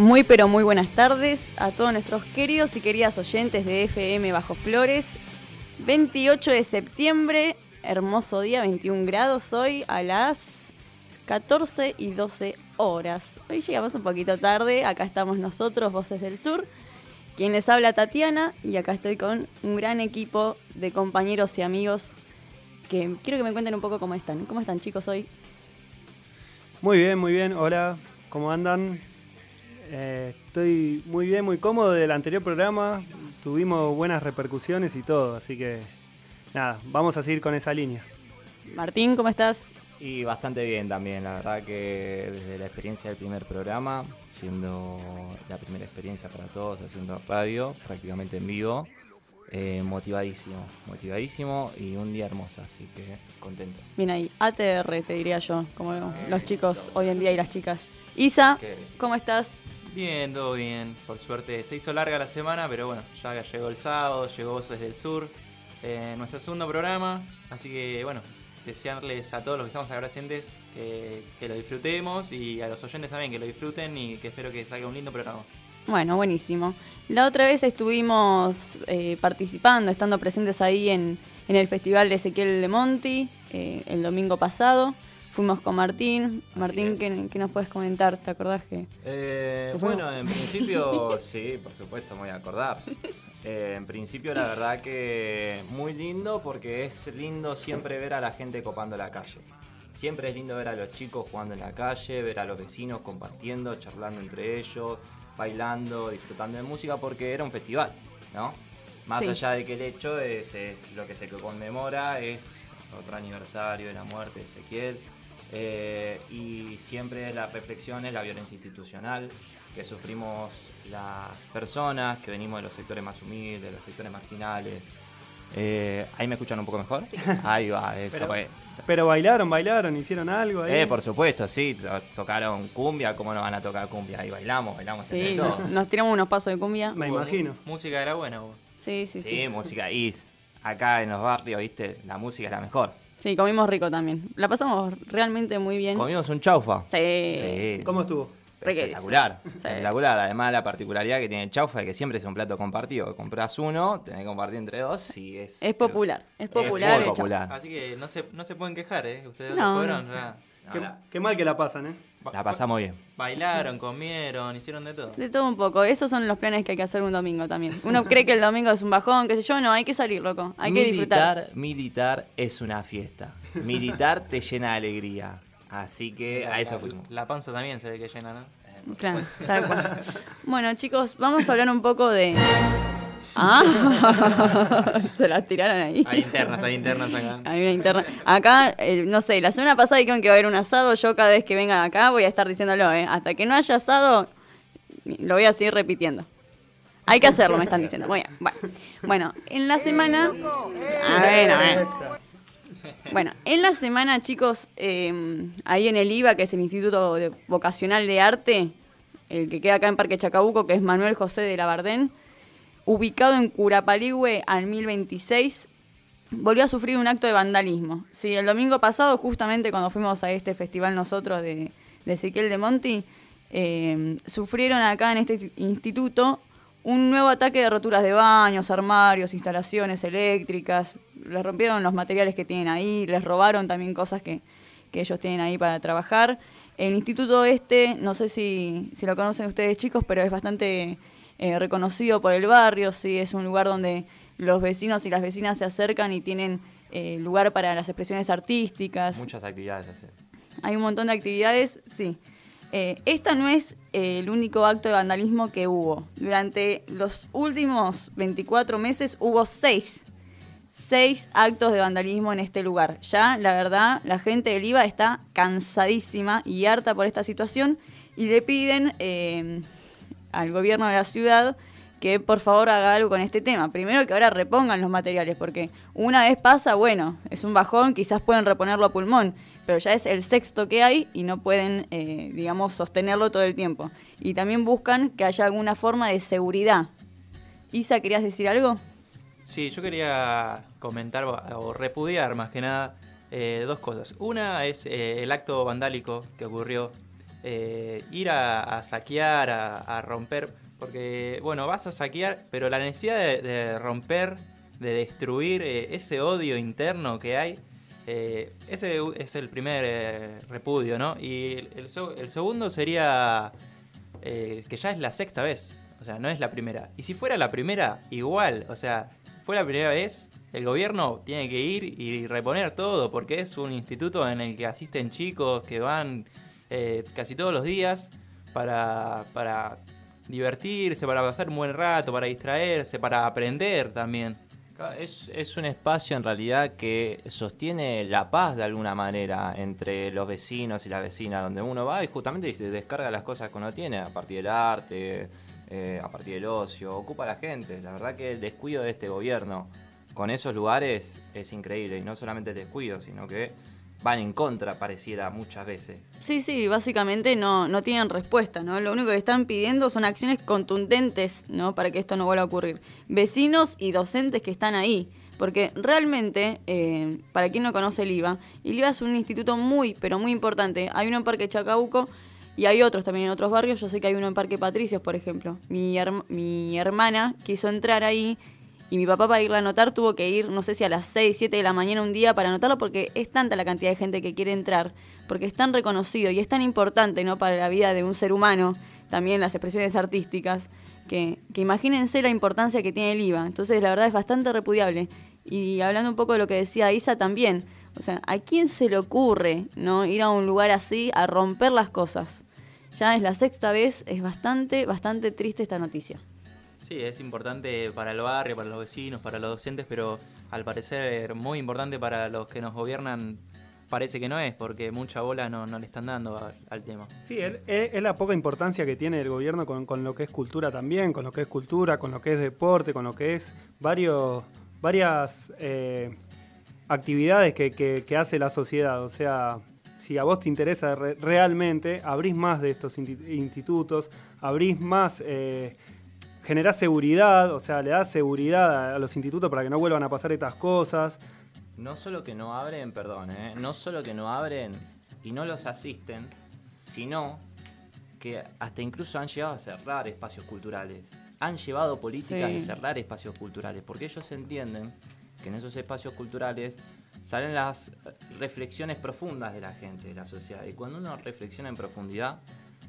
Muy pero muy buenas tardes a todos nuestros queridos y queridas oyentes de FM Bajo Flores. 28 de septiembre, hermoso día, 21 grados hoy a las 14 y 12 horas. Hoy llegamos un poquito tarde, acá estamos nosotros, Voces del Sur. Quien les habla Tatiana y acá estoy con un gran equipo de compañeros y amigos que quiero que me cuenten un poco cómo están. ¿Cómo están chicos hoy? Muy bien, muy bien. Hola, ¿cómo andan? Eh, estoy muy bien, muy cómodo del anterior programa. Tuvimos buenas repercusiones y todo, así que nada, vamos a seguir con esa línea. Martín, ¿cómo estás? Y bastante bien también, la verdad que desde la experiencia del primer programa, siendo la primera experiencia para todos haciendo radio, prácticamente en vivo, eh, motivadísimo, motivadísimo y un día hermoso, así que contento. Bien ahí, ATR te diría yo, como los chicos hoy en día y las chicas. Isa, ¿cómo estás? Bien, todo bien. Por suerte se hizo larga la semana, pero bueno, ya llegó el sábado, llegó Voces del Sur, eh, nuestro segundo programa. Así que bueno, desearles a todos los que estamos acá presentes que, que, lo disfrutemos y a los oyentes también que lo disfruten y que espero que salga un lindo programa. Bueno, buenísimo. La otra vez estuvimos eh, participando, estando presentes ahí en, en, el Festival de Ezequiel de Monti eh, el domingo pasado. Fuimos con Martín. Martín, ¿qué, ¿qué, nos puedes comentar? ¿Te acordás que.? Eh, bueno, en principio, sí, por supuesto, me voy a acordar. Eh, en principio, la verdad que muy lindo porque es lindo siempre ver a la gente copando la calle. Siempre es lindo ver a los chicos jugando en la calle, ver a los vecinos compartiendo, charlando entre ellos, bailando, disfrutando de música porque era un festival, ¿no? Más sí. allá de que el hecho es, es lo que se conmemora, es otro aniversario de la muerte de Ezequiel. Eh, y siempre la reflexión es la violencia institucional que sufrimos las personas que venimos de los sectores más humildes, de los sectores marginales. Eh, ¿Ahí me escuchan un poco mejor? Ahí va, eso. Pero, pues. pero bailaron, bailaron, hicieron algo ahí. Eh, por supuesto, sí, tocaron cumbia, ¿cómo no van a tocar cumbia? Ahí bailamos, bailamos sí, todo. Nos tiramos unos pasos de cumbia. Me imagino. Música era buena, vos. Sí, sí, sí. Sí, música y acá en los barrios, viste, la música es la mejor. Sí, comimos rico también. La pasamos realmente muy bien. Comimos un chaufa. Sí. sí. ¿Cómo estuvo? Espectacular, sí. espectacular. Además, la particularidad que tiene el chaufa es que siempre es un plato compartido. Compras uno, tenés que compartir entre dos y es. Es popular, es popular. Es muy popular. Así que no se, no se pueden quejar, ¿eh? Ustedes no. fueron ya. Qué, qué, mal que la pasan, ¿eh? La pasamos bien. Bailaron, comieron, hicieron de todo. De todo un poco. Esos son los planes que hay que hacer un domingo también. Uno cree que el domingo es un bajón, qué sé yo. No, hay que salir, loco. Hay militar, que disfrutar. Militar es una fiesta. Militar te llena de alegría. Así que a eso fuimos. La panza también se ve que llena, ¿no? Claro, tal cual. Bueno, chicos, vamos a hablar un poco de. Ah, se las tiraron ahí. Hay internas, hay internas acá. Hay una interna. Acá, eh, no sé, la semana pasada dijeron que va a haber un asado. Yo cada vez que vengan acá voy a estar diciéndolo, ¿eh? Hasta que no haya asado, lo voy a seguir repitiendo. Hay que hacerlo, me están diciendo. Bueno, bueno en la semana. A ver, a ver. Bueno, en la semana, chicos, eh, ahí en el IVA, que es el Instituto de Vocacional de Arte, el que queda acá en Parque Chacabuco, que es Manuel José de la Bardén, ubicado en Curapaligüe al 1026, volvió a sufrir un acto de vandalismo. Sí, el domingo pasado, justamente cuando fuimos a este festival nosotros de, de Ezequiel de Monti, eh, sufrieron acá en este instituto un nuevo ataque de roturas de baños, armarios, instalaciones eléctricas. Les rompieron los materiales que tienen ahí, les robaron también cosas que, que ellos tienen ahí para trabajar. El instituto este, no sé si, si lo conocen ustedes chicos, pero es bastante eh, reconocido por el barrio, sí, es un lugar donde los vecinos y las vecinas se acercan y tienen eh, lugar para las expresiones artísticas. Muchas actividades hacer. Hay un montón de actividades, sí. Eh, esta no es eh, el único acto de vandalismo que hubo. Durante los últimos 24 meses hubo seis, seis actos de vandalismo en este lugar. Ya, la verdad, la gente del IVA está cansadísima y harta por esta situación y le piden al gobierno de la ciudad que por favor haga algo con este tema. Primero que ahora repongan los materiales, porque una vez pasa, bueno, es un bajón, quizás pueden reponerlo a pulmón, pero ya es el sexto que hay y no pueden, eh, digamos, sostenerlo todo el tiempo. Y también buscan que haya alguna forma de seguridad. Isa, ¿querías decir algo? Sí, yo quería comentar o repudiar más que nada eh, dos cosas. Una es eh, el acto vandálico que ocurrió eh, ir a, saquear, a, romper, porque, bueno, vas a saquear, pero la necesidad de, romper, de destruir eh, ese odio interno que hay, eh, ese es el primer repudio, ¿no? Y el, el seg- el segundo sería que ya es la sexta vez, o sea, no es la primera. Y si fuera la primera, igual, o sea, fue la primera vez, el gobierno tiene que ir y reponer todo, porque es un instituto en el que asisten chicos que van eh, casi todos los días para, para divertirse, para pasar un buen rato, para distraerse, para aprender también. Es, es un espacio en realidad que sostiene la paz de alguna manera entre los vecinos y las vecinas, donde uno va y justamente se descarga las cosas que uno tiene a partir del arte, eh, a partir del ocio, ocupa a la gente. La verdad que el descuido de este gobierno con esos lugares es increíble y no solamente el descuido, sino que van en contra, pareciera muchas veces. Sí, sí, básicamente no, no tienen respuesta, ¿no? Lo único que están pidiendo son acciones contundentes, ¿no? Para que esto no vuelva a ocurrir. Vecinos y docentes que están ahí. Porque realmente, eh, para quien no conoce el IVA, el IVA es un instituto muy, pero muy importante. Hay uno en Parque Chacabuco y hay otros también en otros barrios. Yo sé que hay uno en Parque Patricios, por ejemplo. Mi, herm- mi hermana quiso entrar ahí y mi papá para irla a anotar tuvo que ir, no sé si a las 6, 7 de la mañana un día para anotarlo porque es tanta la cantidad de gente que quiere entrar, porque es tan reconocido y es tan importante ¿no? para la vida de un ser humano, también las expresiones artísticas, que, que imagínense la importancia que tiene el IVA. Entonces la verdad es bastante repudiable. Y hablando un poco de lo que decía Isa también, o sea, ¿a quién se le ocurre no ir a un lugar así a romper las cosas? Ya es la sexta vez, es bastante, bastante triste esta noticia. Sí, es importante para el barrio, para los vecinos, para los docentes, pero al parecer muy importante para los que nos gobiernan parece que no es, porque mucha bola no, no le están dando al, tema. Sí, es, la poca importancia que tiene el gobierno con, con lo que es cultura también, con lo que es cultura, con lo que es deporte, con lo que es varios, varias eh, actividades que, que- hace la sociedad. O sea, si a vos te interesa re- realmente, abrís más de estos institutos, abrís más, eh, generás seguridad, o sea, le das seguridad a, a los institutos para que no vuelvan a pasar estas cosas. No solo que no abren, perdón, ¿eh? no solo que no abren y no los asisten, sino que hasta incluso han llegado a cerrar espacios culturales. Han llevado políticas Sí. de cerrar espacios culturales, porque ellos entienden que en esos espacios culturales salen las reflexiones profundas de la gente, de la sociedad. Y cuando uno reflexiona en profundidad,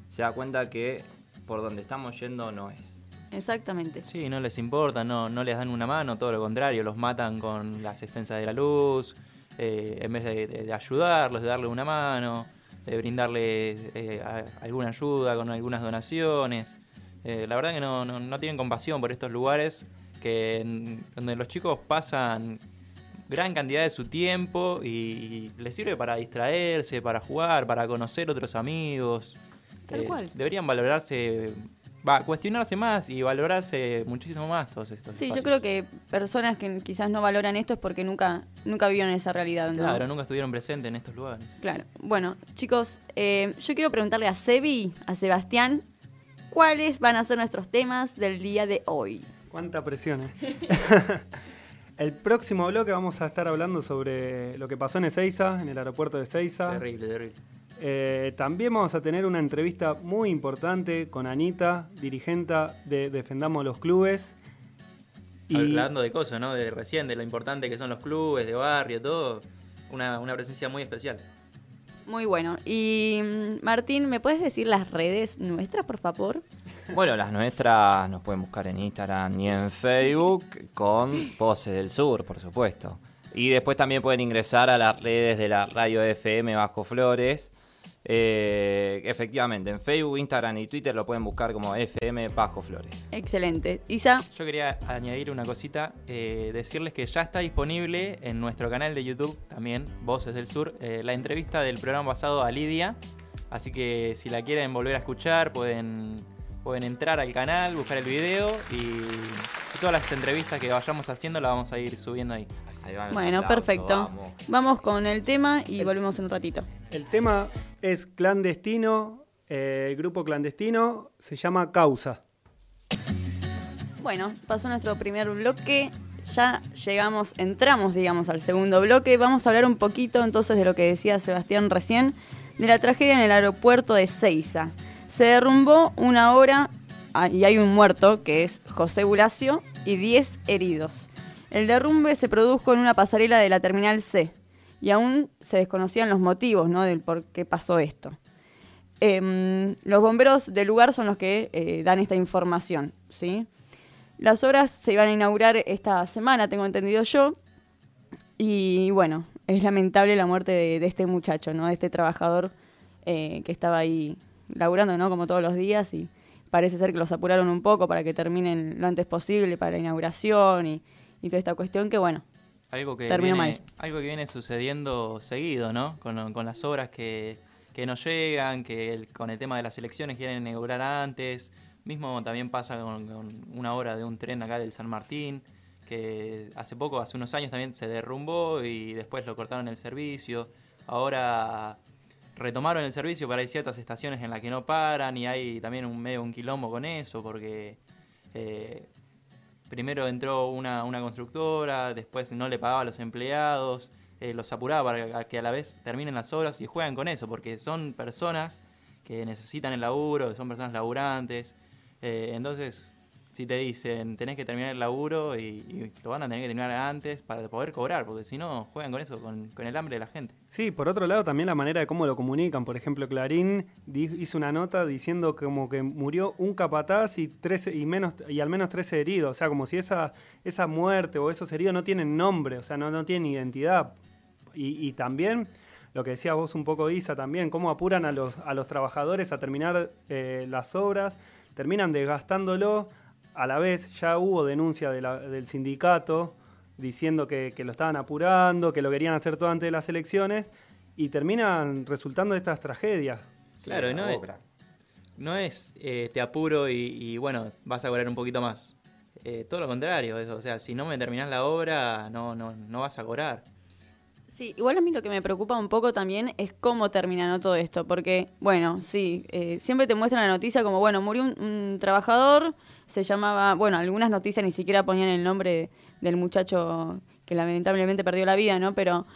se da cuenta que por donde estamos yendo no es. Exactamente. Sí, no les importa, no, no les dan una mano, todo lo contrario, los matan con las expensas de la luz, eh, en vez de, ayudarlos, de darle una mano, de brindarle eh, a- alguna ayuda con algunas donaciones. Eh, la verdad que no, no- no tienen compasión por estos lugares que en- donde los chicos pasan gran cantidad de su tiempo y, y les sirve para distraerse, para jugar, para conocer otros amigos. Tal Eh, cual. Deberían valorarse, va, cuestionarse más y valorarse muchísimo más todos estos Sí, yo creo que personas que quizás no valoran esto es porque nunca, nunca vivieron esa realidad. ¿no? Claro, nunca estuvieron presentes en estos lugares. Claro. Bueno, chicos, eh, yo quiero preguntarle a Sebi, a Sebastián, cuáles van a ser nuestros temas del día de hoy. Cuánta presión, ¿eh? El próximo bloque vamos a estar hablando sobre lo que pasó en Ezeiza, en el aeropuerto de Ezeiza. Terrible, terrible. Eh, también vamos a tener una entrevista muy importante con Anita, dirigenta de Defendamos los Clubes. Y Hablando de cosas, ¿no? De recién, de lo importante que son los clubes, de barrio, todo. Una, una presencia muy especial. Muy bueno. Y mm, Martín, ¿me puedes decir las redes nuestras, por favor? Bueno, las nuestras nos pueden buscar en Instagram y en Facebook con Voces del Sur, por supuesto. Y después también pueden ingresar a las redes de la radio FM Bajo Flores. Eh, efectivamente, en Facebook, Instagram y Twitter lo pueden buscar como FM Bajo Flores. Excelente. Isa, Yo quería añadir una cosita, eh, decirles que ya está disponible en nuestro canal de YouTube, también Voces del Sur, eh, la entrevista del programa pasado a Lidia. Así que si la quieren volver a escuchar, pueden, pueden entrar al canal, buscar el video y, y todas las entrevistas que vayamos haciendo las vamos a ir subiendo ahí. Ahí van los bueno, aplausos, perfecto. vamos. Vamos con el tema y volvemos en un ratito. el tema es clandestino, eh, el grupo clandestino se llama Causa. Bueno, pasó nuestro primer bloque. Ya llegamos, entramos, digamos, al segundo bloque. Vamos a hablar un poquito entonces de lo que decía Sebastián recién, de la tragedia en el aeropuerto de Ceiza. Se derrumbó una hora ah, y hay un muerto, que es José Bulacio, y 10 heridos. El derrumbe se produjo en una pasarela de la Terminal C y aún se desconocían los motivos ¿no? del por qué pasó esto. Em, los bomberos del lugar son los que eh, dan esta información. ¿sí? Las obras se iban a inaugurar esta semana, tengo entendido yo, y bueno, es lamentable la muerte de, este muchacho, ¿no? de este trabajador eh, que estaba ahí laburando ¿no? como todos los días y parece ser que los apuraron un poco para que terminen lo antes posible para la inauguración y, y toda esta cuestión que bueno, algo que terminó viene, mal. Algo que viene sucediendo seguido, ¿no? Con, con las obras que, que no llegan, que el- con el tema de las elecciones quieren inaugurar antes. Mismo también pasa con, con una obra de un tren acá del San Martín, que hace poco, hace unos años también se derrumbó y después lo cortaron el servicio. Ahora retomaron el servicio, pero hay ciertas estaciones en las que no paran y hay también un medio un quilombo con eso, porque eh, primero entró una, una constructora, después no le pagaba a los empleados, eh, los apuraba para que a la vez terminen las obras y juegan con eso, porque son personas que necesitan el laburo, son personas laburantes. eh, entonces, si te dicen tenés que terminar el laburo y, lo van a tener que terminar antes para poder cobrar, porque si no, juegan con eso, con, el hambre de la gente. Sí, por otro lado también la manera de cómo lo comunican. Por ejemplo, Clarín hizo una nota diciendo como que murió un capataz y 13, y menos y al menos 13 heridos. O sea, como si esa, esa muerte o esos heridos no tienen nombre, o sea, no, no tienen identidad. Y, y también lo que decías vos un poco, Isa, también, cómo apuran a los, a los trabajadores a terminar eh, las obras, terminan desgastándolo. A la vez ya hubo denuncia de la- del sindicato diciendo que, que lo estaban apurando, que lo querían hacer todo antes de las elecciones, y terminan resultando estas tragedias. Claro, y no es, no es eh, te apuro y, y, bueno, vas a cobrar un poquito más. Eh, todo lo contrario, eso, o sea, si no me terminás la obra, no, no, no vas a cobrar. Sí, igual a mí lo que me preocupa un poco también es cómo termina ¿no? todo esto, porque, bueno, sí, eh, siempre te muestran la noticia como, bueno, murió un, un trabajador, se llamaba, bueno, algunas noticias ni siquiera ponían el nombre de- del muchacho que lamentablemente perdió la vida, ¿no? Pero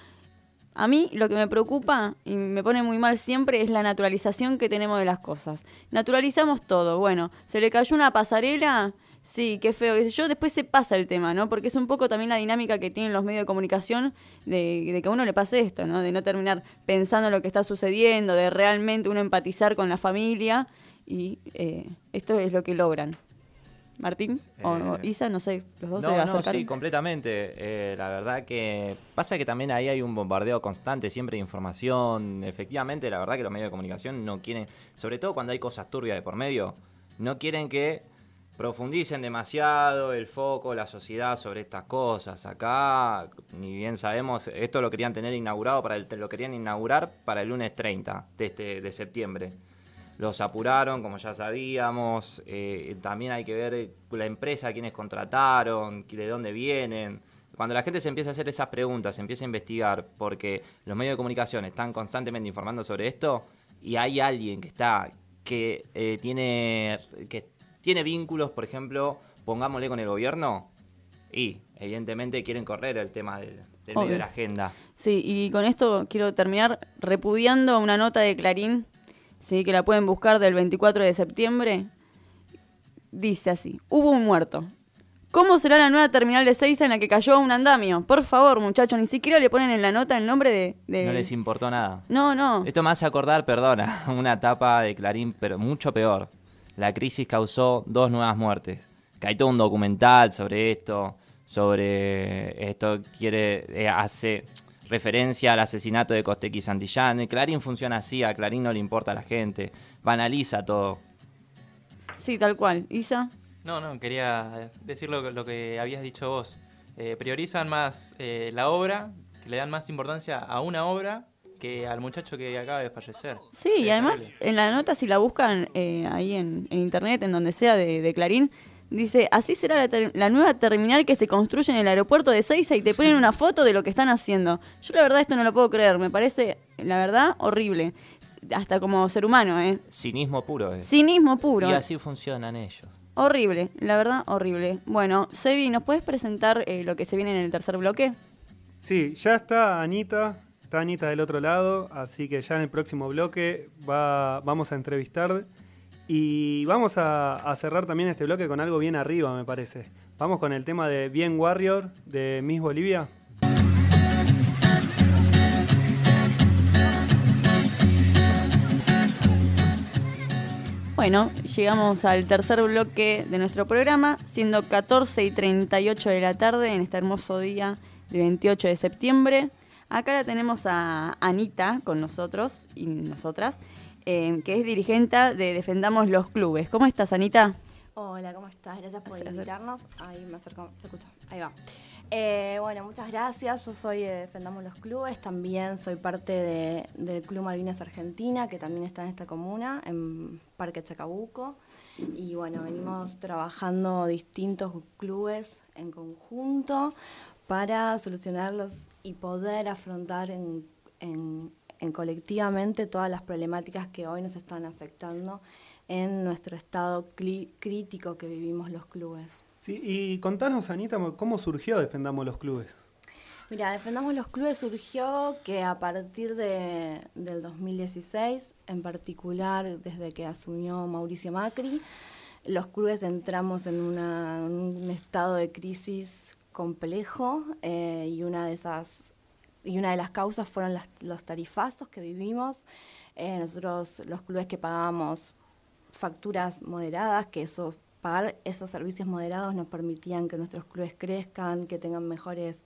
a mí lo que me preocupa y me pone muy mal siempre es la naturalización que tenemos de las cosas. Naturalizamos todo. Bueno, se le cayó una pasarela, sí, qué feo, qué yo. Después se pasa el tema, ¿no? Porque es un poco también la dinámica que tienen los medios de comunicación de, de que a uno le pase esto, ¿no? De no terminar pensando en lo que está sucediendo, de realmente uno empatizar con la familia. Y eh, esto es lo que logran. Martín o Eh, Isa, no sé, los dos se No, no, acercaron. sí, completamente. Eh, la verdad que pasa que también ahí hay un bombardeo constante, siempre de información. Efectivamente, la verdad que los medios de comunicación no quieren, sobre todo cuando hay cosas turbias de por medio, no quieren que profundicen demasiado el foco, la sociedad sobre estas cosas. Acá, ni bien sabemos, esto lo querían tener inaugurado para el, lo querían inaugurar para el lunes 30 de este de septiembre. Los apuraron, como ya sabíamos. eh, también hay que ver la empresa, quiénes contrataron, de dónde vienen. Cuando la gente se empieza a hacer esas preguntas, se empieza a investigar, porque los medios de comunicación están constantemente informando sobre esto, y hay alguien que está, que eh, tiene, que tiene vínculos, por ejemplo, pongámosle con el gobierno, y evidentemente quieren correr el tema del, del medio de la agenda. Sí, y con esto quiero terminar repudiando una nota de Clarín, sí, que la pueden buscar del 24 de septiembre. Dice así, hubo un muerto. ¿Cómo será la nueva terminal de Seiza en la que cayó un andamio? Por favor, muchachos, ni siquiera le ponen en la nota el nombre de... de- No les importó nada. No, no. Esto me hace acordar, perdona, una etapa de Clarín, pero mucho peor. La crisis causó dos nuevas muertes. Que hay todo un documental sobre esto, sobre esto quiere eh, hace referencia al asesinato de Costequi Santillán. El Clarín funciona así, a Clarín no le importa a la gente, banaliza todo. Sí, tal cual. Isa. No, no, quería decir lo, que- lo que habías dicho vos. Eh, priorizan más eh, la obra, que le dan más importancia a una obra que al muchacho que acaba de fallecer. Sí, y además terrible. en la nota, si la buscan eh, ahí en, en internet, en donde sea de, de Clarín, dice, así será la, ter- la nueva terminal que se construye en el aeropuerto de Seiza y te ponen una foto de lo que están haciendo. Yo la verdad esto no lo puedo creer, me parece, la verdad, horrible. Hasta como ser humano, ¿eh? Cinismo puro. es. Cinismo puro. Y así funcionan ellos. Horrible, la verdad, horrible. Bueno, Sebi, ¿nos puedes presentar eh, lo que se viene en el tercer bloque? Sí, ya está Anita está Anita del otro lado, así que ya en el próximo bloque va, vamos a entrevistar y vamos a, cerrar también este bloque con algo bien arriba, me parece. Vamos con el tema de Bien Warrior de Miss Bolivia. Bueno, llegamos al tercer bloque de nuestro programa, siendo 14 y 38 de la tarde en este hermoso día del 28 de septiembre. Acá la tenemos a Anita con nosotros y nosotras, eh, que es dirigente de Defendamos los Clubes. ¿Cómo estás, Anita? Hola, ¿cómo estás? Gracias por Gracias. invitarnos. Ahí me acerco, se escucha. Ahí va. Eh, bueno, muchas gracias. Yo soy de Defendamos los Clubes. También soy parte de- del Club Malvinas Argentina, que también está en esta comuna, en Parque Chacabuco. Y bueno, venimos trabajando distintos clubes en conjunto para solucionarlos y poder afrontar en, en- en colectivamente todas las problemáticas que hoy nos están afectando en nuestro estado crítico que vivimos los clubes. Sí, y contanos, Anita, cómo surgió Defendamos los Clubes. Mira, Defendamos los Clubes surgió que a partir de, del 2016, en particular desde que asumió Mauricio Macri, los clubes entramos en, una- en un estado de crisis complejo eh, y una de esas y una de las causas fueron las- los tarifazos que vivimos. Eh, nosotros, los clubes que pagábamos facturas moderadas, que eso pagar esos servicios moderados nos permitían que nuestros clubes crezcan, que tengan mejores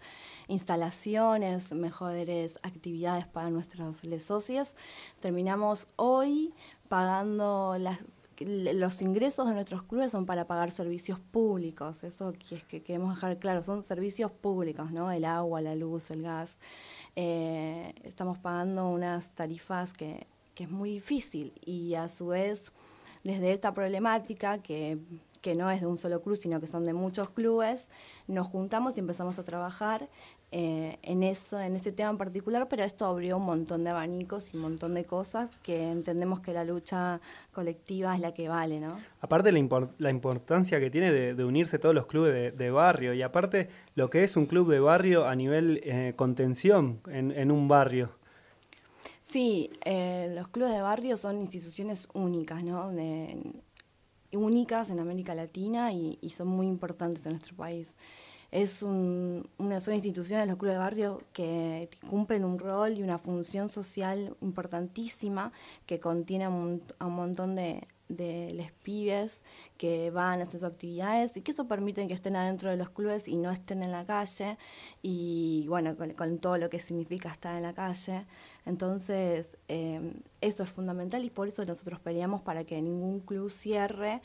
instalaciones, mejores actividades para nuestros les socios. Terminamos hoy pagando las los ingresos de nuestros clubes son para pagar servicios públicos, eso es que queremos dejar claro, son servicios públicos, ¿no? El agua, la luz, el gas. Eh, estamos pagando unas tarifas que, que es muy difícil y a su vez desde esta problemática que, que no es de un solo club, sino que son de muchos clubes, nos juntamos y empezamos a trabajar eh, en eso, en ese tema en particular, pero esto abrió un montón de abanicos y un montón de cosas que entendemos que la lucha colectiva es la que vale, ¿no? Aparte la, la importancia que tiene de, de unirse todos los clubes de, de barrio y aparte lo que es un club de barrio a nivel eh, contención en, en un barrio. Sí, eh, los clubes de barrio son instituciones únicas, ¿no? De- únicas en América Latina y, y son muy importantes en nuestro país. Es un- una, son instituciones, los clubes de barrio, que cumplen un rol y una función social importantísima que contiene a un, a un montón de, de les pibes que van a hacer sus actividades y que eso permite que estén adentro de los clubes y no estén en la calle y bueno, con, con todo lo que significa estar en la calle. Entonces, eh, eso es fundamental y por eso nosotros peleamos para que ningún club cierre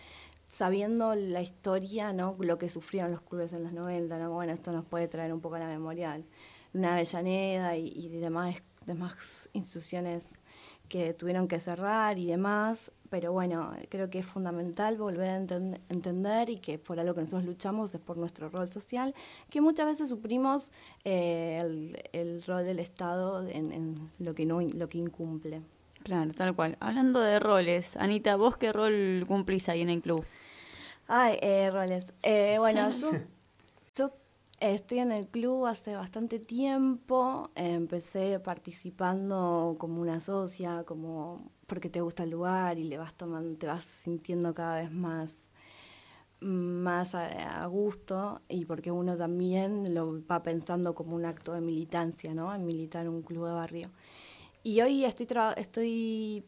sabiendo la historia, ¿no? lo que sufrieron los clubes en los 90, ¿no? bueno, esto nos puede traer un poco a la memorial. Una Avellaneda y, y demás, demás instituciones que tuvieron que cerrar y demás, pero bueno, creo que es fundamental volver a enten- entender y que por algo que nosotros luchamos es por nuestro rol social, que muchas veces suprimos eh, el, el rol del Estado en, en lo que no lo que incumple. Claro, tal cual. Hablando de roles, Anita, ¿vos qué rol cumplís ahí en el club? Ay, eh, roles. Eh, bueno, yo, yo estoy en el club hace bastante tiempo. Empecé participando como una socia, como porque te gusta el lugar y le vas tomando, te vas sintiendo cada vez más más a, a gusto y porque uno también lo va pensando como un acto de militancia, ¿no? En militar un club de barrio. Y hoy estoy estoy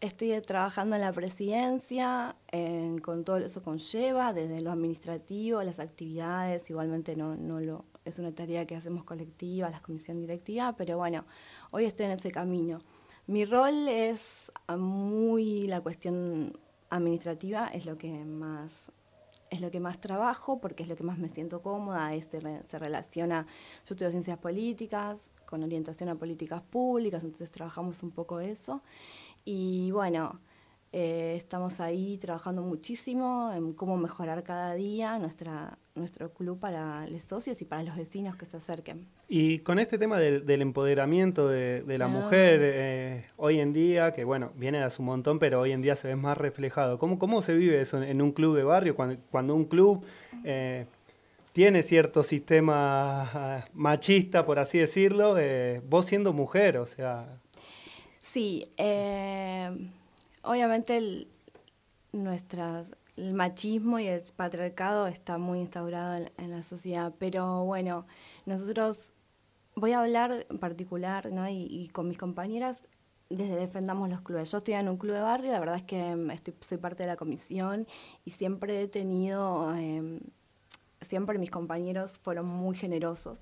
Estoy trabajando en la presidencia, en- con todo eso conlleva, desde lo administrativo, las actividades, igualmente no, no lo, es una tarea que hacemos colectiva, la comisión directiva, pero bueno, hoy estoy en ese camino. Mi rol es ah, muy la cuestión administrativa, es lo que más es lo que más trabajo porque es lo que más me siento cómoda, es, se, se relaciona, yo estudio ciencias políticas, con orientación a políticas públicas, entonces trabajamos un poco eso. Y bueno, eh, estamos ahí trabajando muchísimo en cómo mejorar cada día nuestra, nuestro club para los socios y para los vecinos que se acerquen. Y con este tema del, del empoderamiento de, de la Ah. mujer eh, hoy en día, que bueno, viene de hace un montón, pero hoy en día se ve más reflejado. ¿Cómo, cómo se vive eso en, en un club de barrio? Cuando, cuando un club eh, tiene cierto sistema ah, machista, por así decirlo, eh, vos siendo mujer, o sea... Sí, eh, obviamente el, nuestras, el machismo y el patriarcado está muy instaurado en, la sociedad, pero bueno, nosotros, voy a hablar en particular, ¿no? y, con mis compañeras, desde Defendamos los Clubes. Yo estoy en un club de barrio, la verdad es que mm, estoy, soy parte de la comisión y siempre he tenido, em, siempre mis compañeros fueron muy generosos.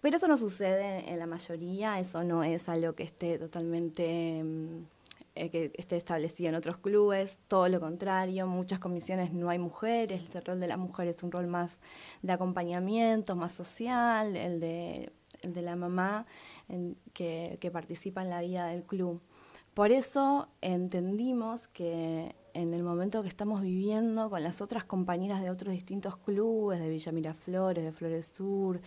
Pero eso no sucede en la mayoría, eso no es algo que esté totalmente... Em, eh, que esté establecido en otros clubes, todo lo contrario, muchas comisiones no hay mujeres, el rol de la mujer es un rol más de acompañamiento, más social, el de, el de la mamá que participa en la vida del club. Por eso entendimos que en el momento que estamos viviendo con las otras compañeras de otros distintos clubes, de Villa Miraflores, de Flores Sur,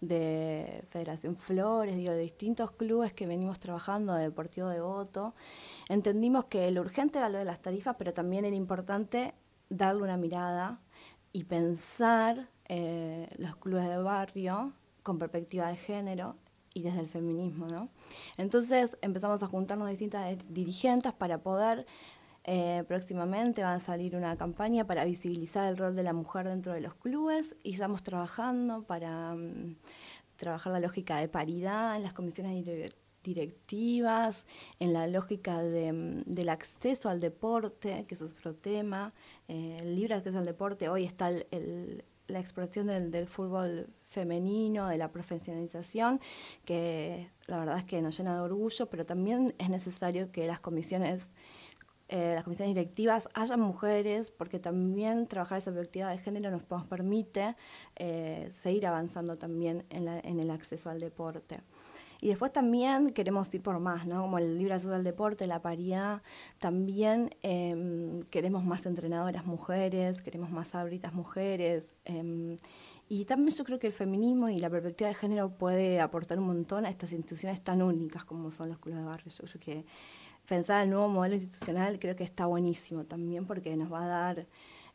de Federación Flores, digo, de distintos clubes que venimos trabajando, de Deportivo Devoto, entendimos que lo urgente era lo de las tarifas, pero también era importante darle una mirada y pensar eh, los clubes de barrio con perspectiva de género y desde el feminismo, ¿no? Entonces empezamos a juntarnos distintas dirigentes para poder eh, próximamente va a salir una campaña para visibilizar el rol de la mujer dentro de los clubes y estamos trabajando para mm, trabajar la lógica de paridad en las comisiones directivas, en la lógica mm, del acceso al deporte, que es otro tema, eh, el libre acceso al deporte. Hoy está la exploración del, del fútbol femenino, de la profesionalización, que la verdad es que nos llena de orgullo, pero también es necesario que las comisiones eh, las comisiones directivas hayan mujeres, porque también trabajar esa perspectiva de género nos, permite eh, seguir avanzando también en, el acceso al deporte. Y después también queremos ir por más, ¿no? Como el libre acceso al deporte, la paridad. También em, queremos más entrenadoras mujeres, queremos más árbitras mujeres. Em, y también yo creo que el feminismo y la perspectiva de género puede aportar un montón a estas instituciones tan únicas como son los clubes de barrio. Yo creo que pensar el nuevo modelo institucional creo que está buenísimo también porque nos va a dar,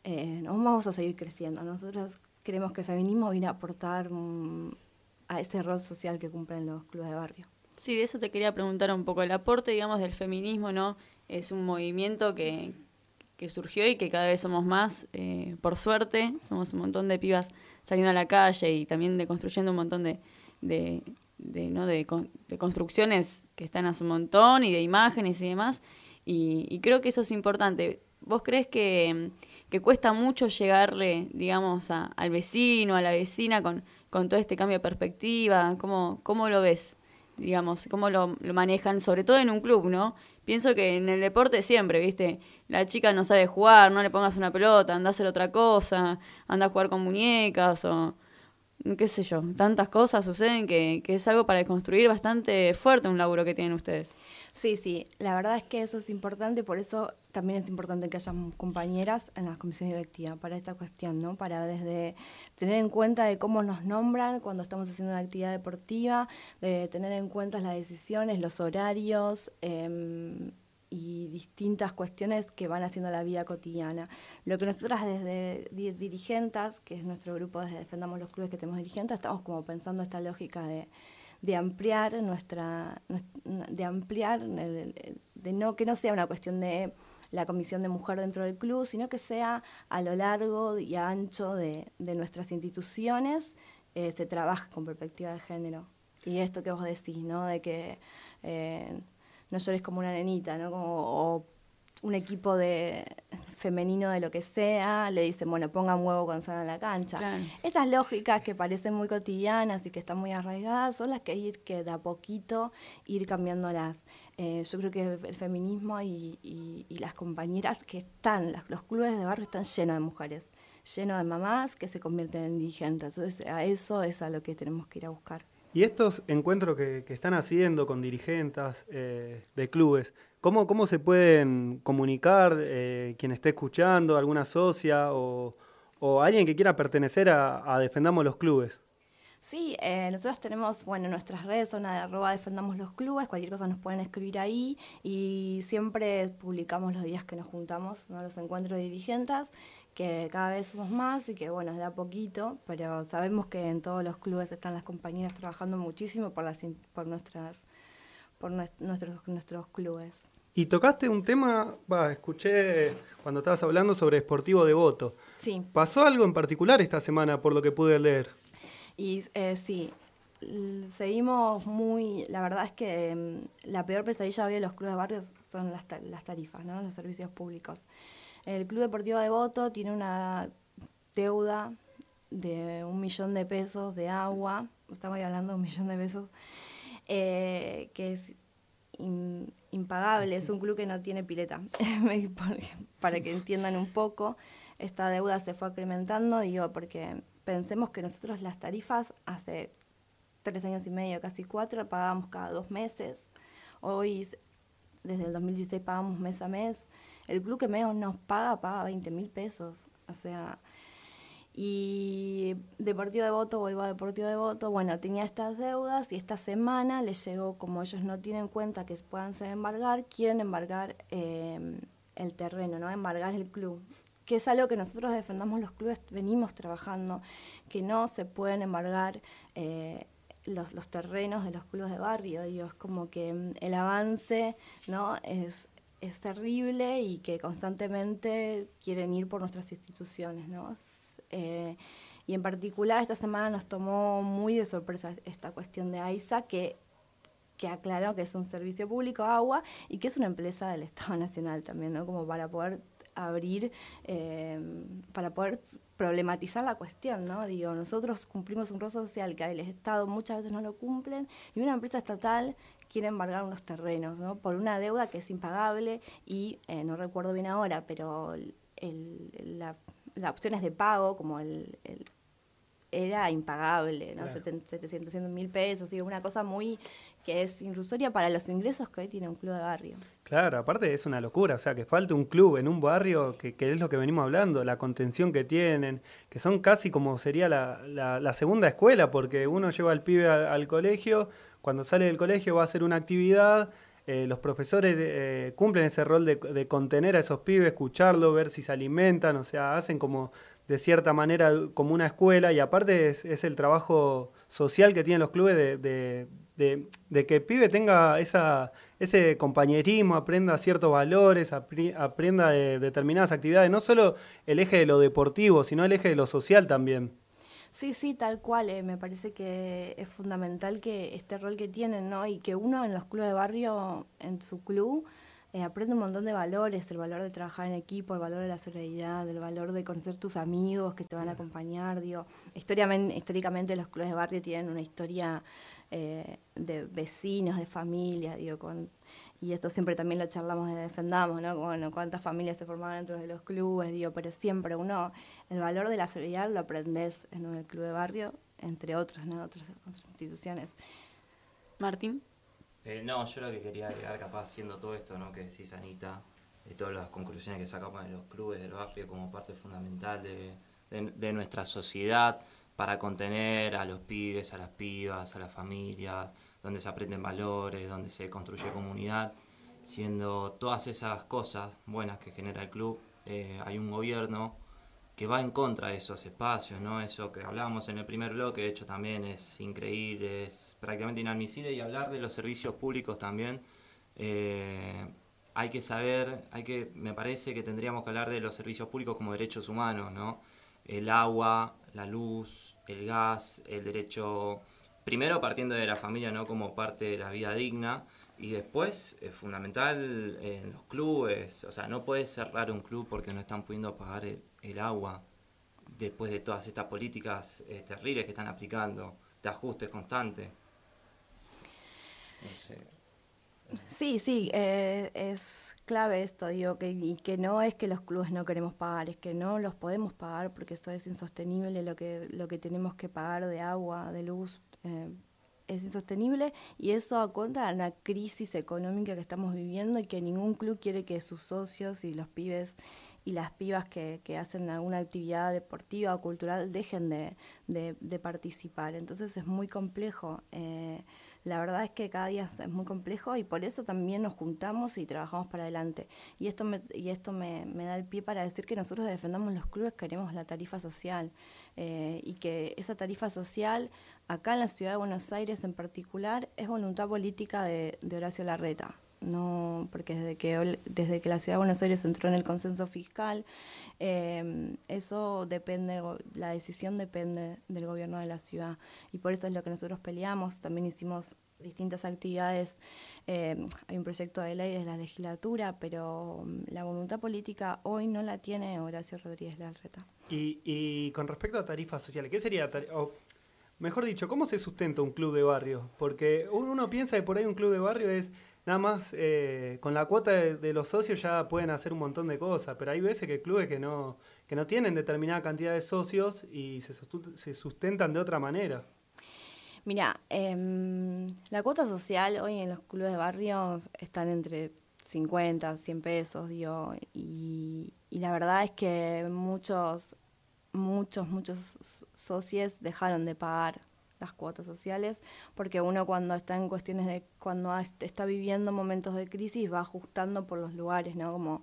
eh, nos vamos a seguir creciendo. Nosotros creemos que el feminismo viene a aportar mm, a ese rol social que cumplen los clubes de barrio. Sí, de eso te quería preguntar un poco. El aporte, digamos, del feminismo, ¿no? Es un movimiento que, que surgió y que cada vez somos más, eh, por suerte. Somos un montón de pibas saliendo a la calle y también de construyendo un montón de, ¿no? de, de, construcciones que están a su montón y de imágenes y demás. Y, creo que eso es importante. ¿Vos crees que, que cuesta mucho llegarle, digamos, a, al vecino, a la vecina con, con todo este cambio de perspectiva? ¿Cómo, cómo lo ves? Digamos, ¿cómo lo, lo manejan? Sobre todo en un club, ¿no? Pienso que en el deporte siempre, ¿viste? La chica no sabe jugar, no le pongas una pelota, anda a hacer otra cosa, anda a jugar con muñecas o qué sé yo, tantas cosas suceden que, que es algo para construir bastante fuerte un laburo que tienen ustedes. Sí, sí, la verdad es que eso es importante, por eso también es importante que haya compañeras en las comisiones directivas para esta cuestión, ¿no? Para desde tener en cuenta de cómo nos nombran cuando estamos haciendo una actividad deportiva, de tener en cuenta las decisiones, los horarios, eh, y distintas cuestiones que van haciendo la vida cotidiana. Lo que nosotras desde dirigentes, que es nuestro grupo desde Defendamos los Clubes que tenemos dirigentes, estamos como pensando esta lógica de, de ampliar nuestra, de ampliar, de no que no sea una cuestión de la comisión de mujer dentro del club, sino que sea a lo largo y ancho de, de nuestras instituciones eh, se trabaja con perspectiva de género. Y esto que vos decís, ¿no? De que eh, no solo como una nenita, ¿no? Como, o un equipo de femenino de lo que sea, le dicen, bueno, pongan huevo cuando salgan a la cancha. Estas lógicas que parecen muy cotidianas y que están muy arraigadas son las que hay que de a poquito ir cambiándolas. Eh, yo creo que el feminismo y, las compañeras que están, los clubes de barrio están llenos de mujeres, llenos de mamás que se convierten en dirigentes. Entonces, a eso es a lo que tenemos que ir a buscar. Y estos encuentros que, están haciendo con dirigentes eh, de clubes, ¿cómo, ¿cómo se pueden comunicar eh, quien esté escuchando, alguna socia o, alguien que quiera pertenecer a, Defendamos los Clubes? Sí, eh, nosotros tenemos, bueno, nuestras redes son arroba defendamos los clubes, cualquier cosa nos pueden escribir ahí y siempre publicamos los días que nos juntamos, ¿no? los encuentros de dirigentes, que cada vez somos más y que bueno, es de a poquito, pero sabemos que en todos los clubes están las compañeras trabajando muchísimo por, las, por, nuestras, por nuestros, nuestros clubes. Y tocaste un tema, va, escuché cuando estabas hablando sobre Sportivo Devoto. Sí. ¿Pasó algo en particular esta semana por lo que pude leer? Y eh, sí, seguimos muy, la verdad es que mm, la peor pesadilla hoy de los clubes de barrios son las, las tarifas, ¿no? los servicios públicos. El Club Deportivo de Voto tiene una deuda de un millón de pesos de agua, estamos hablando de un millón de pesos, eh, que es impagable, es un club que no tiene pileta, para que entiendan un poco, esta deuda se fue incrementando, digo, porque pensemos que nosotros las tarifas hace tres años y medio, casi cuatro, pagábamos cada dos meses. Hoy, desde el 2016, pagamos mes a mes. El club que menos nos paga, paga 20 mil pesos. O sea, y Deportivo de Voto, vuelvo a Deportivo de Voto, bueno, tenía estas deudas y esta semana les llegó, como ellos no tienen cuenta que puedan ser embargar, quieren embargar eh, el terreno, ¿no? Embargar el club que es algo que nosotros defendamos los clubes, venimos trabajando, que no se pueden embargar eh, los, los, terrenos de los clubes de barrio, digo, es como que mm, el avance ¿no? es, es terrible y que constantemente quieren ir por nuestras instituciones. ¿no? Eh, y en particular esta semana nos tomó muy de sorpresa esta cuestión de AISA, que que aclaró que es un servicio público agua y que es una empresa del Estado Nacional también, ¿no? Como para poder abrir eh, para poder problematizar la cuestión, ¿no? Digo, nosotros cumplimos un rol social que el Estado muchas veces no lo cumplen y una empresa estatal quiere embargar unos terrenos, ¿no? Por una deuda que es impagable y, eh, no recuerdo bien ahora, pero el, la, las opciones de pago, como el, era impagable, ¿no? 700 mil pesos, digo, una cosa muy que es irrisoria para los ingresos que hoy tiene un club de barrio. Claro, aparte es una locura, o sea, que falte un club en un barrio, que, es lo que venimos hablando, la contención que tienen, que son casi como sería la, la, segunda escuela, porque uno lleva al pibe al, colegio, cuando sale del colegio va a hacer una actividad, eh, los profesores eh, cumplen ese rol de, de, contener a esos pibes, escucharlo, ver si se alimentan, o sea, hacen como de cierta manera como una escuela y aparte es, es el trabajo social que tienen los clubes de, de, que pibe tenga esa, ese compañerismo, aprenda ciertos valores, aprenda de determinadas actividades, no solo el eje de lo deportivo, sino el eje de lo social también. Sí, sí, tal cual. Eh, me parece que es fundamental que este rol que tienen, ¿no? Y que uno en los clubes de barrio, en su club, eh, aprende un montón de valores, el valor de trabajar en equipo, el valor de la solidaridad, el valor de conocer tus amigos que te van a acompañar. Digo, históricamente, históricamente los clubes de barrio tienen una historia eh, de vecinos, de familias, digo, con, y esto siempre también lo charlamos de Defendamos, ¿no? Bueno, cuántas familias se formaban dentro de los clubes, digo, pero siempre uno, el valor de la solidaridad lo aprendes en el club de barrio, entre otras, ¿no? Otras, otras instituciones. Martín. Eh, no, yo lo que quería agregar, capaz, haciendo todo esto, ¿no? Que decís, Anita, de todas las conclusiones que sacamos de los clubes del barrio como parte fundamental de, de nuestra sociedad, para contener a los pibes, a las pibas, a las familias, donde se aprenden valores, donde se construye comunidad, siendo todas esas cosas buenas que genera el club, eh, hay un gobierno que va en contra de esos espacios, ¿no? Eso que hablábamos en el primer bloque, de hecho también es increíble, es prácticamente inadmisible, y hablar de los servicios públicos también, eh, hay que saber, hay que, me parece que tendríamos que hablar de los servicios públicos como derechos humanos, ¿no? El agua, la luz, el gas, el derecho, primero partiendo de la familia no como parte de la vida digna y después es fundamental en los clubes, o sea, no puedes cerrar un club porque no están pudiendo pagar el, agua después de todas estas políticas eh, terribles que están aplicando, de ajustes constantes. Sí, sí, eh, es clave esto, digo, que, y que no es que los clubes no queremos pagar, es que no los podemos pagar porque esto es insostenible lo que, lo que tenemos que pagar de agua, de luz. Eh, es insostenible y eso a cuenta de una crisis económica que estamos viviendo y que ningún club quiere que sus socios y los pibes y las pibas que, que hacen alguna actividad deportiva o cultural dejen de, de, participar. Entonces es muy complejo. Eh, la verdad es que cada día es muy complejo y por eso también nos juntamos y trabajamos para adelante. Y esto me, y esto me, me da el pie para decir que nosotros defendamos los clubes, queremos la tarifa social eh, y que esa tarifa social acá en la ciudad de Buenos Aires en particular es voluntad política de, Horacio Larreta no porque desde que desde que la ciudad de Buenos Aires entró en el consenso fiscal eh, eso depende la decisión depende del gobierno de la ciudad. Y por eso es lo que nosotros peleamos. También hicimos distintas actividades eh, hay un proyecto de ley de la legislatura pero mm, la voluntad política hoy no la tiene Horacio Rodríguez Larreta. Y, con respecto a tarifas sociales qué sería o mejor dicho cómo se sustenta un club de barrio porque uno piensa que por ahí un club de barrio es Nada más, eh, con la cuota de, los socios ya pueden hacer un montón de cosas, pero hay veces que clubes que no, que no tienen determinada cantidad de socios y se, sustentan de otra manera. Mira, em, la cuota social hoy en los clubes de barrios están entre 50, 100 pesos, digo, y la verdad es que muchos, muchos, muchos socios dejaron de pagar las cuotas sociales, porque uno cuando está en cuestiones de, cuando está viviendo momentos de crisis va ajustando por los lugares, ¿no? Como,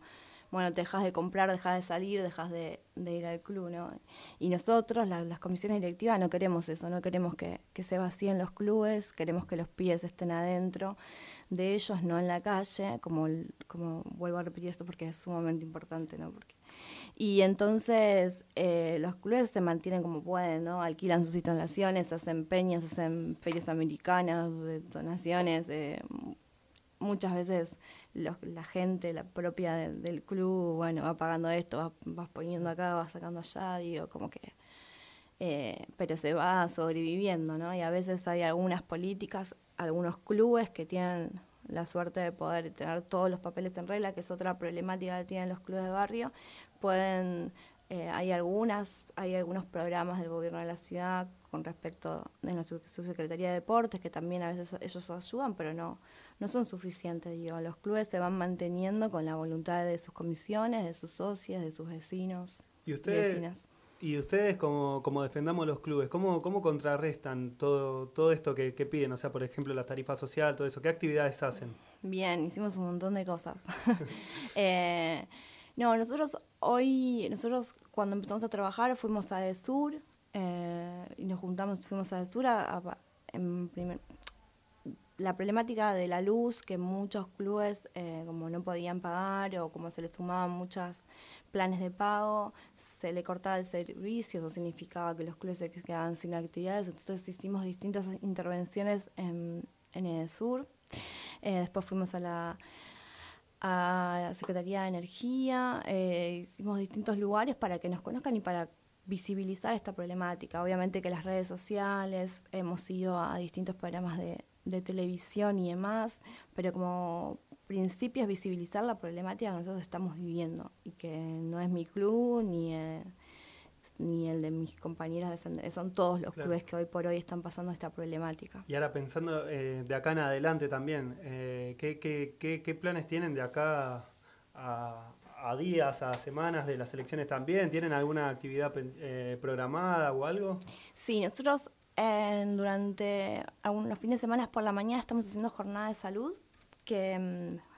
bueno, te dejas de comprar, dejas de salir, dejas de, ir al club, ¿no? Y nosotros, las comisiones directivas, no queremos eso, no queremos que, que se vacíen los clubes, queremos que los pies estén adentro de ellos, no en la calle, como, como vuelvo a repetir esto porque es sumamente importante, ¿no? Porque y entonces eh, los clubes se mantienen como pueden, ¿no? Alquilan sus instalaciones, hacen peñas, hacen ferias americanas, donaciones. Eh, muchas veces la gente, la propia del club, bueno, va pagando esto, vas, poniendo acá, vas sacando allá, digo, como que... Eh, pero se va sobreviviendo, ¿no? Y a veces hay algunas políticas, algunos clubes que tienen la suerte de poder tener todos los papeles en regla, que es otra problemática que tienen los clubes de barrio, pueden eh, hay algunas hay algunos programas del gobierno de la ciudad con respecto en la subsecretaría de deportes que también a veces ellos ayudan pero no no son suficientes digo los clubes se van manteniendo con la voluntad de sus comisiones de sus socios de sus vecinos y ustedes y ustedes como, como defendamos los clubes, ¿cómo, cómo contrarrestan todo, todo esto que, que, piden? O sea, por ejemplo, la tarifa social, todo eso. ¿Qué actividades hacen? Bien, hicimos un montón de cosas. eh, no, nosotros hoy, nosotros cuando empezamos a trabajar fuimos a Sur eh, y nos juntamos, fuimos a Sur a, la problemática de la luz que muchos clubes eh, como no podían pagar o como se les sumaban muchos planes de pago, se le cortaba el servicio, eso significaba que los clubes se quedaban sin actividades, entonces hicimos distintas intervenciones en, en el sur. Eh, después fuimos a la a la Secretaría de Energía, eh, hicimos distintos lugares para que nos conozcan y para visibilizar esta problemática. Obviamente que las redes sociales, hemos ido a distintos programas de, televisión y demás, pero como principio es visibilizar la problemática que nosotros estamos viviendo y que no es mi club ni... Eh, ni el de mis compañeras defender. Son todos los clubes que hoy por hoy están pasando esta problemática. Y ahora pensando eh, de acá en adelante también, eh, ¿qué, qué, qué, qué, planes tienen de acá a, a, días, a semanas de las elecciones también? ¿Tienen alguna actividad eh, programada o algo? Sí, nosotros durante algunos fines de semana por la mañana estamos haciendo jornada de salud que mm,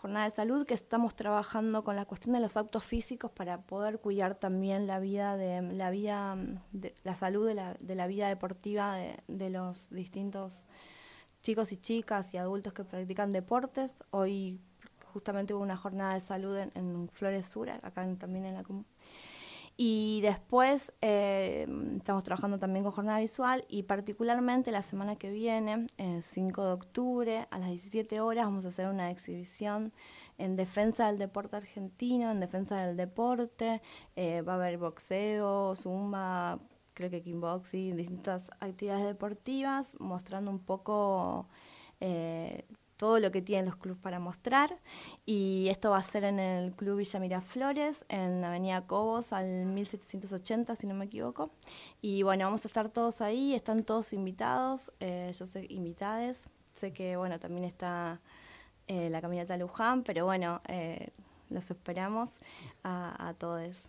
jornada de salud que estamos trabajando con la cuestión de los autos físicos para poder cuidar también la vida de la vida de la salud de la, de la vida deportiva de, de los distintos chicos y chicas y adultos que practican deportes. Hoy justamente hubo una jornada de salud en, en Flores Sur, acá también en la comuna y después eh, estamos trabajando también con jornada visual y particularmente la semana que viene, el 5 de octubre, a las 17 horas, vamos a hacer una exhibición en defensa del deporte argentino, en defensa del deporte. Eh, va a haber boxeo, zumba, creo que kickboxing, distintas actividades deportivas, mostrando un poco... Eh, todo lo que tienen los clubes para mostrar. Y esto va a ser en el Club Villa Miraflores, en Avenida Cobos, al 1780, si no me equivoco. Y bueno, vamos a estar todos ahí, están todos invitados, eh, yo sé invitades. Sé que, bueno, también está eh, la caminata Luján, pero bueno, eh, los esperamos a, a todos.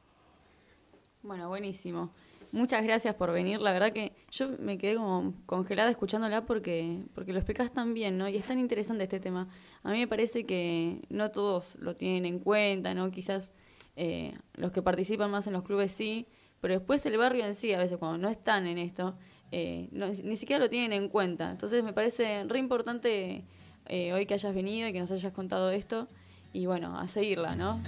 Bueno, buenísimo. Muchas gracias por venir. La verdad que yo me quedé como congelada escuchándola porque, porque lo explicas tan bien, ¿no? Y es tan interesante este tema. A mí me parece que no todos lo tienen en cuenta, ¿no? Quizás eh, los que participan más en los clubes sí, pero después el barrio en sí, a veces cuando no están en esto, eh, ni siquiera lo tienen en cuenta. Entonces me parece re importante eh, hoy que hayas venido y que nos hayas contado esto y bueno, a seguirla, ¿no?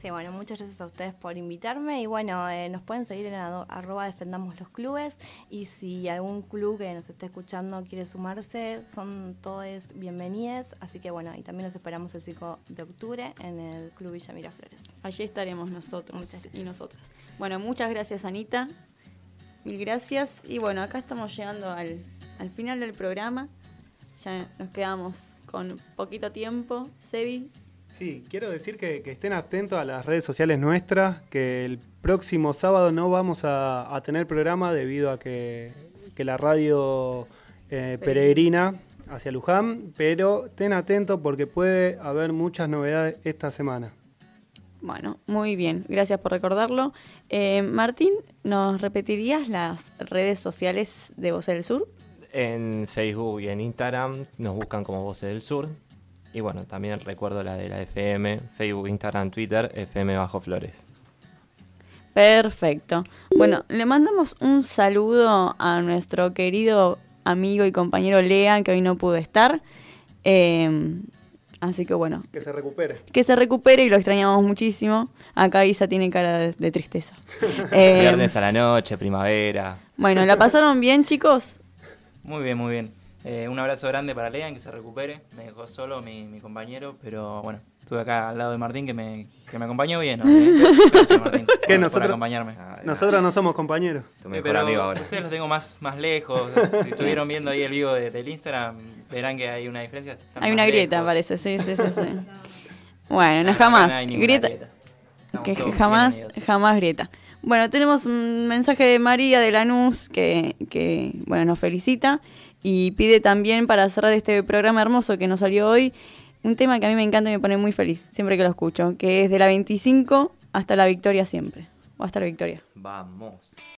Sí, bueno, muchas gracias a ustedes por invitarme y bueno, eh, nos pueden seguir en arroba defendamos los clubes y si algún club que nos esté escuchando quiere sumarse, son todos bienvenidos, así que bueno, y también los esperamos el 5 de octubre en el Club Villa Miraflores. Allí estaremos nosotros y nosotras. Bueno, muchas gracias Anita, mil gracias y bueno, acá estamos llegando al, al final del programa, ya nos quedamos con poquito tiempo, Sebi. Sí, quiero decir que, estén atentos a las redes sociales nuestras, que el próximo sábado no vamos a, tener programa debido a que, la radio eh, peregrina hacia Luján, pero estén atentos porque puede haber muchas novedades esta semana. Bueno, muy bien, gracias por recordarlo. Eh, Martín, ¿nos repetirías las redes sociales de Voces del Sur? En Facebook y en Instagram nos buscan como Voces del Sur. Y bueno, también recuerdo la de la FM, Facebook, Instagram, Twitter, FM Bajo Flores. Perfecto. Bueno, le mandamos un saludo a nuestro querido amigo y compañero Lea, que hoy no pudo estar. Em, así que bueno. Que se recupere. Que se recupere y lo extrañamos muchísimo. Acá Isa tiene cara de, tristeza. Em, Viernes a la noche, primavera. Bueno, ¿la pasaron bien, chicos? Muy bien, muy bien. Eh, un abrazo grande para Lean, que se recupere. Me dejó solo mi, compañero, pero bueno, estuve acá al lado de Martín, que me, que me acompañó bien. Gracias, Martín, por, nosotros, acompañarme. Ah, nosotros no somos compañeros. pero Ustedes los tengo más, más lejos. si estuvieron viendo ahí el vivo del Instagram, verán que hay una diferencia. hay una grieta, parece, sí, sí, sí. bueno, no jamás. grieta. Que jamás, jamás grieta. Bueno, tenemos un mensaje de María de Lanús que, que bueno, nos felicita y pide también para cerrar este programa hermoso que nos salió hoy un tema que a mí me encanta y me pone muy feliz siempre que lo escucho, que es de la 25 hasta la victoria siempre, o hasta la victoria. Vamos.